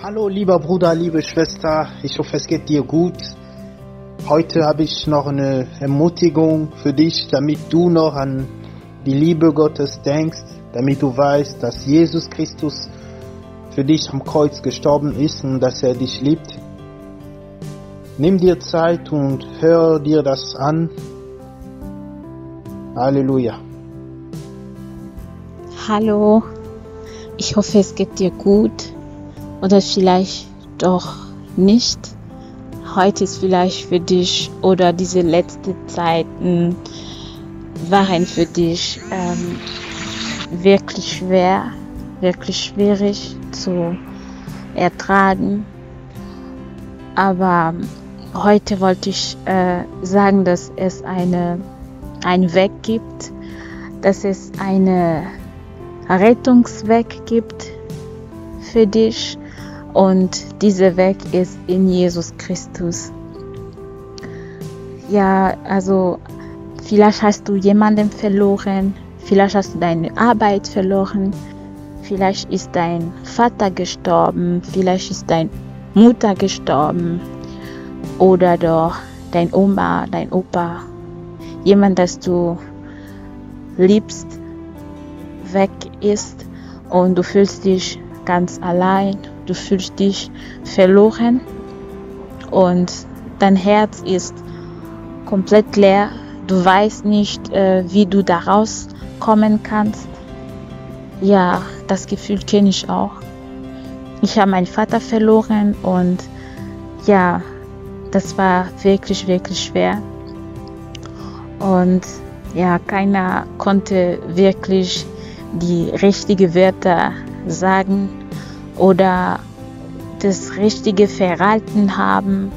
Hallo lieber Bruder, liebe Schwester, ich hoffe es geht dir gut. Heute habe ich noch eine Ermutigung für dich, damit du noch an die Liebe Gottes denkst, damit du weißt, dass Jesus Christus für dich am Kreuz gestorben ist und dass er dich liebt. Nimm dir Zeit und hör dir das an. Halleluja. Hallo, ich hoffe es geht dir gut oder vielleicht doch nicht. Heute ist vielleicht für dich oder diese letzten Zeiten waren für dich ähm, wirklich schwer, wirklich schwierig zu ertragen. Aber heute wollte ich äh, sagen, dass es eine, einen Weg gibt, dass es einen Rettungsweg gibt für dich und dieser Weg ist in Jesus Christus. Ja, also vielleicht hast du jemanden verloren, vielleicht hast du deine Arbeit verloren, vielleicht ist dein Vater gestorben, vielleicht ist deine Mutter gestorben oder doch dein Oma, dein Opa, jemand, das du liebst, weg ist und du fühlst dich ganz allein du fühlst dich verloren und dein Herz ist komplett leer. Du weißt nicht, äh, wie du daraus kommen kannst. Ja, das Gefühl kenne ich auch. Ich habe meinen Vater verloren und ja, das war wirklich, wirklich schwer. Und ja, keiner konnte wirklich die richtigen Wörter sagen oder das richtige Verhalten haben.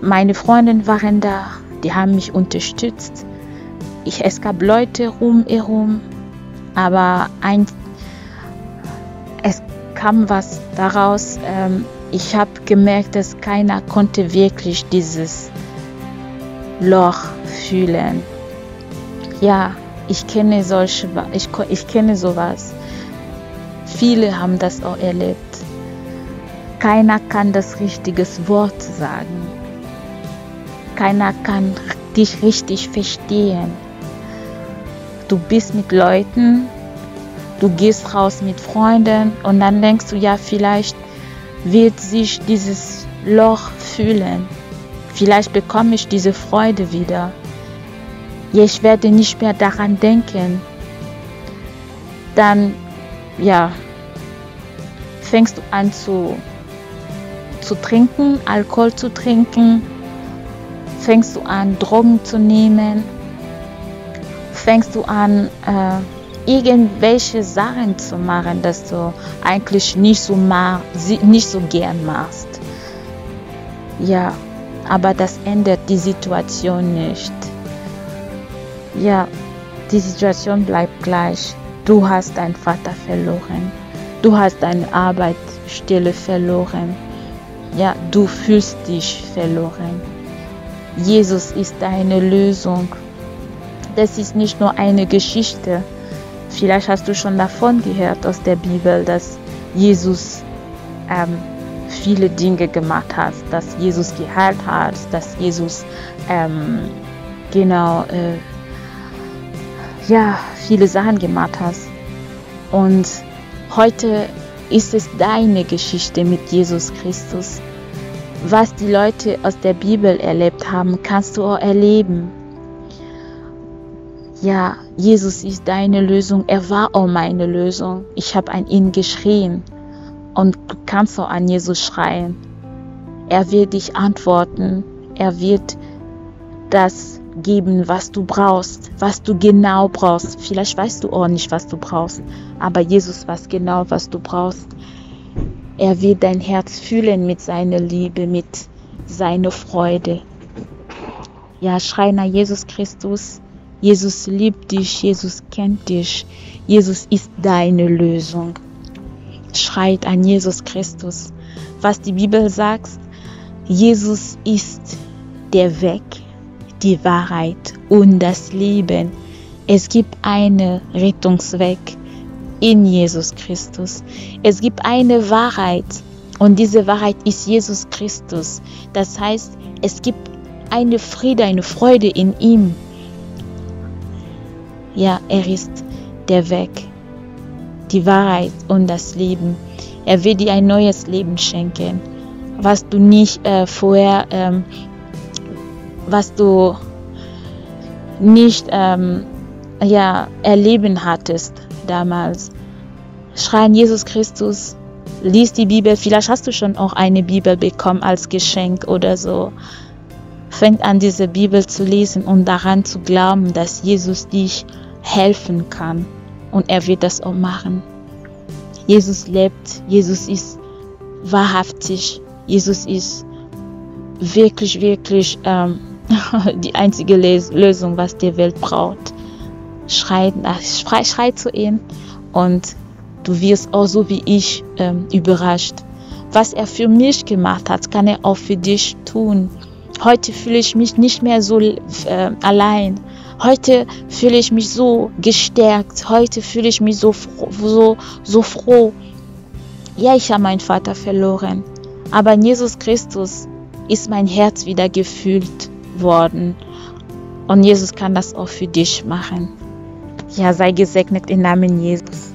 Meine Freunde waren da, die haben mich unterstützt. Ich, es gab Leute rumherum, aber ein, es kam was daraus. Ähm, ich habe gemerkt, dass keiner konnte wirklich dieses Loch fühlen. Ja, ich kenne solche, ich, ich kenne sowas. Viele haben das auch erlebt. Keiner kann das richtige Wort sagen. Keiner kann dich richtig verstehen. Du bist mit Leuten, du gehst raus mit Freunden und dann denkst du, ja, vielleicht wird sich dieses Loch fühlen. Vielleicht bekomme ich diese Freude wieder. Ich werde nicht mehr daran denken. Dann ja, fängst du an zu, zu trinken, Alkohol zu trinken, fängst du an, Drogen zu nehmen, fängst du an, äh, irgendwelche Sachen zu machen, dass du eigentlich nicht so, nicht so gern machst. Ja, aber das ändert die Situation nicht. Ja, die Situation bleibt gleich. Du hast deinen Vater verloren. Du hast deine Arbeitsstelle verloren. Ja, du fühlst dich verloren. Jesus ist deine Lösung. Das ist nicht nur eine Geschichte. Vielleicht hast du schon davon gehört aus der Bibel, dass Jesus ähm, viele Dinge gemacht hat, dass Jesus geheilt hat, dass Jesus ähm, genau äh, ja, viele Sachen gemacht hast. Und heute ist es deine Geschichte mit Jesus Christus. Was die Leute aus der Bibel erlebt haben, kannst du auch erleben. Ja, Jesus ist deine Lösung. Er war auch meine Lösung. Ich habe an ihn geschrien. Und du kannst auch an Jesus schreien. Er wird dich antworten. Er wird das geben, was du brauchst, was du genau brauchst. Vielleicht weißt du auch nicht, was du brauchst, aber Jesus weiß genau, was du brauchst. Er wird dein Herz fühlen mit seiner Liebe, mit seiner Freude. Ja, schrei nach Jesus Christus. Jesus liebt dich, Jesus kennt dich, Jesus ist deine Lösung. Schreit an Jesus Christus. Was die Bibel sagt, Jesus ist der Weg, die Wahrheit und das Leben. Es gibt einen Rettungsweg. in Jesus Christus. Es gibt eine Wahrheit und diese Wahrheit ist Jesus Christus. Das heißt, es gibt eine Friede, eine Freude in ihm. Ja, er ist der Weg, die Wahrheit und das Leben. Er will dir ein neues Leben schenken, was du nicht äh, vorher, ähm, was du nicht ähm, ja, erleben hattest damals. Schreien Jesus Christus, lies die Bibel. Vielleicht hast du schon auch eine Bibel bekommen als Geschenk oder so. Fängt an, diese Bibel zu lesen und daran zu glauben, dass Jesus dich helfen kann. Und er wird das auch machen. Jesus lebt, Jesus ist wahrhaftig, Jesus ist wirklich, wirklich ähm, die einzige Lösung, was die Welt braucht. Schrei, schrei, schrei zu ihm und du wirst auch so wie ich ähm, überrascht. Was er für mich gemacht hat, kann er auch für dich tun. Heute fühle ich mich nicht mehr so äh, allein. Heute fühle ich mich so gestärkt. Heute fühle ich mich so, so, so froh. Ja, ich habe meinen Vater verloren. Aber Jesus Christus ist mein Herz wieder gefüllt worden. Und Jesus kann das auch für dich machen. Ja, sei gesegnet im Namen Jesus.